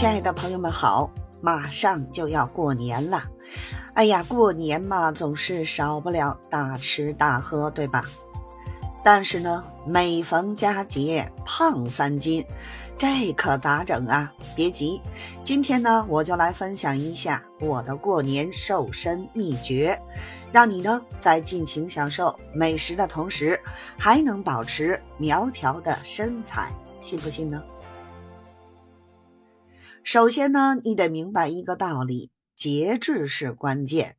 亲爱的朋友们好，马上就要过年了，哎呀，过年嘛，总是少不了大吃大喝，对吧？但是呢，每逢佳节胖三斤，这可咋整啊？别急，今天呢，我就来分享一下我的过年瘦身秘诀，让你呢在尽情享受美食的同时，还能保持苗条的身材，信不信呢？首先呢，你得明白一个道理：节制是关键。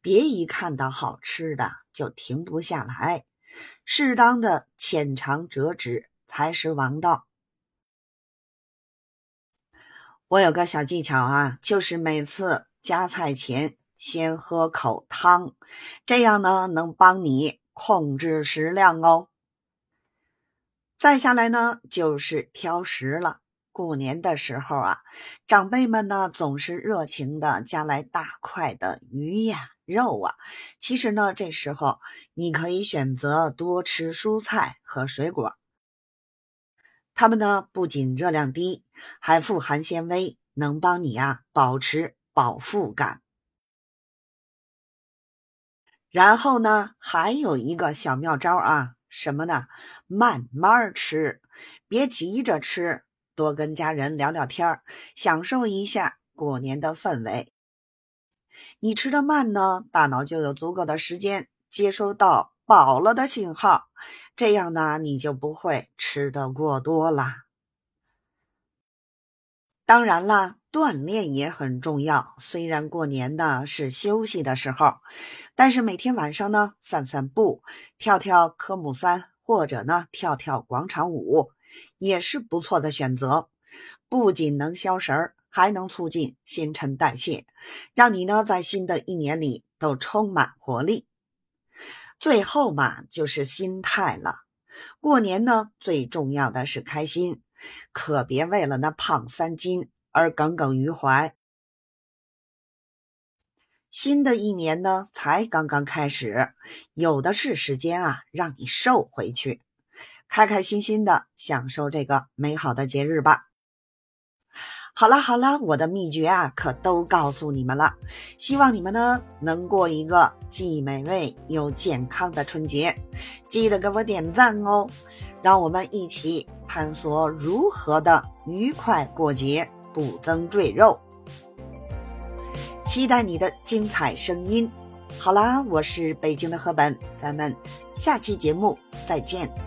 别一看到好吃的就停不下来，适当的浅尝辄止才是王道。我有个小技巧啊，就是每次夹菜前先喝口汤，这样呢能帮你控制食量哦。再下来呢，就是挑食了。过年的时候啊，长辈们呢总是热情的夹来大块的鱼呀、肉啊。其实呢，这时候你可以选择多吃蔬菜和水果，它们呢不仅热量低，还富含纤维，能帮你啊保持饱腹感。然后呢，还有一个小妙招啊，什么呢？慢慢吃，别急着吃。多跟家人聊聊天儿，享受一下过年的氛围。你吃的慢呢，大脑就有足够的时间接收到饱了的信号，这样呢，你就不会吃的过多啦。当然啦，锻炼也很重要。虽然过年呢是休息的时候，但是每天晚上呢散散步，跳跳科目三，或者呢跳跳广场舞。也是不错的选择，不仅能消食儿，还能促进新陈代谢，让你呢在新的一年里都充满活力。最后嘛，就是心态了。过年呢，最重要的是开心，可别为了那胖三斤而耿耿于怀。新的一年呢，才刚刚开始，有的是时间啊，让你瘦回去。开开心心的享受这个美好的节日吧。好了好了，我的秘诀啊，可都告诉你们了。希望你们呢能过一个既美味又健康的春节。记得给我点赞哦，让我们一起探索如何的愉快过节，不增赘肉。期待你的精彩声音。好啦，我是北京的赫本，咱们下期节目再见。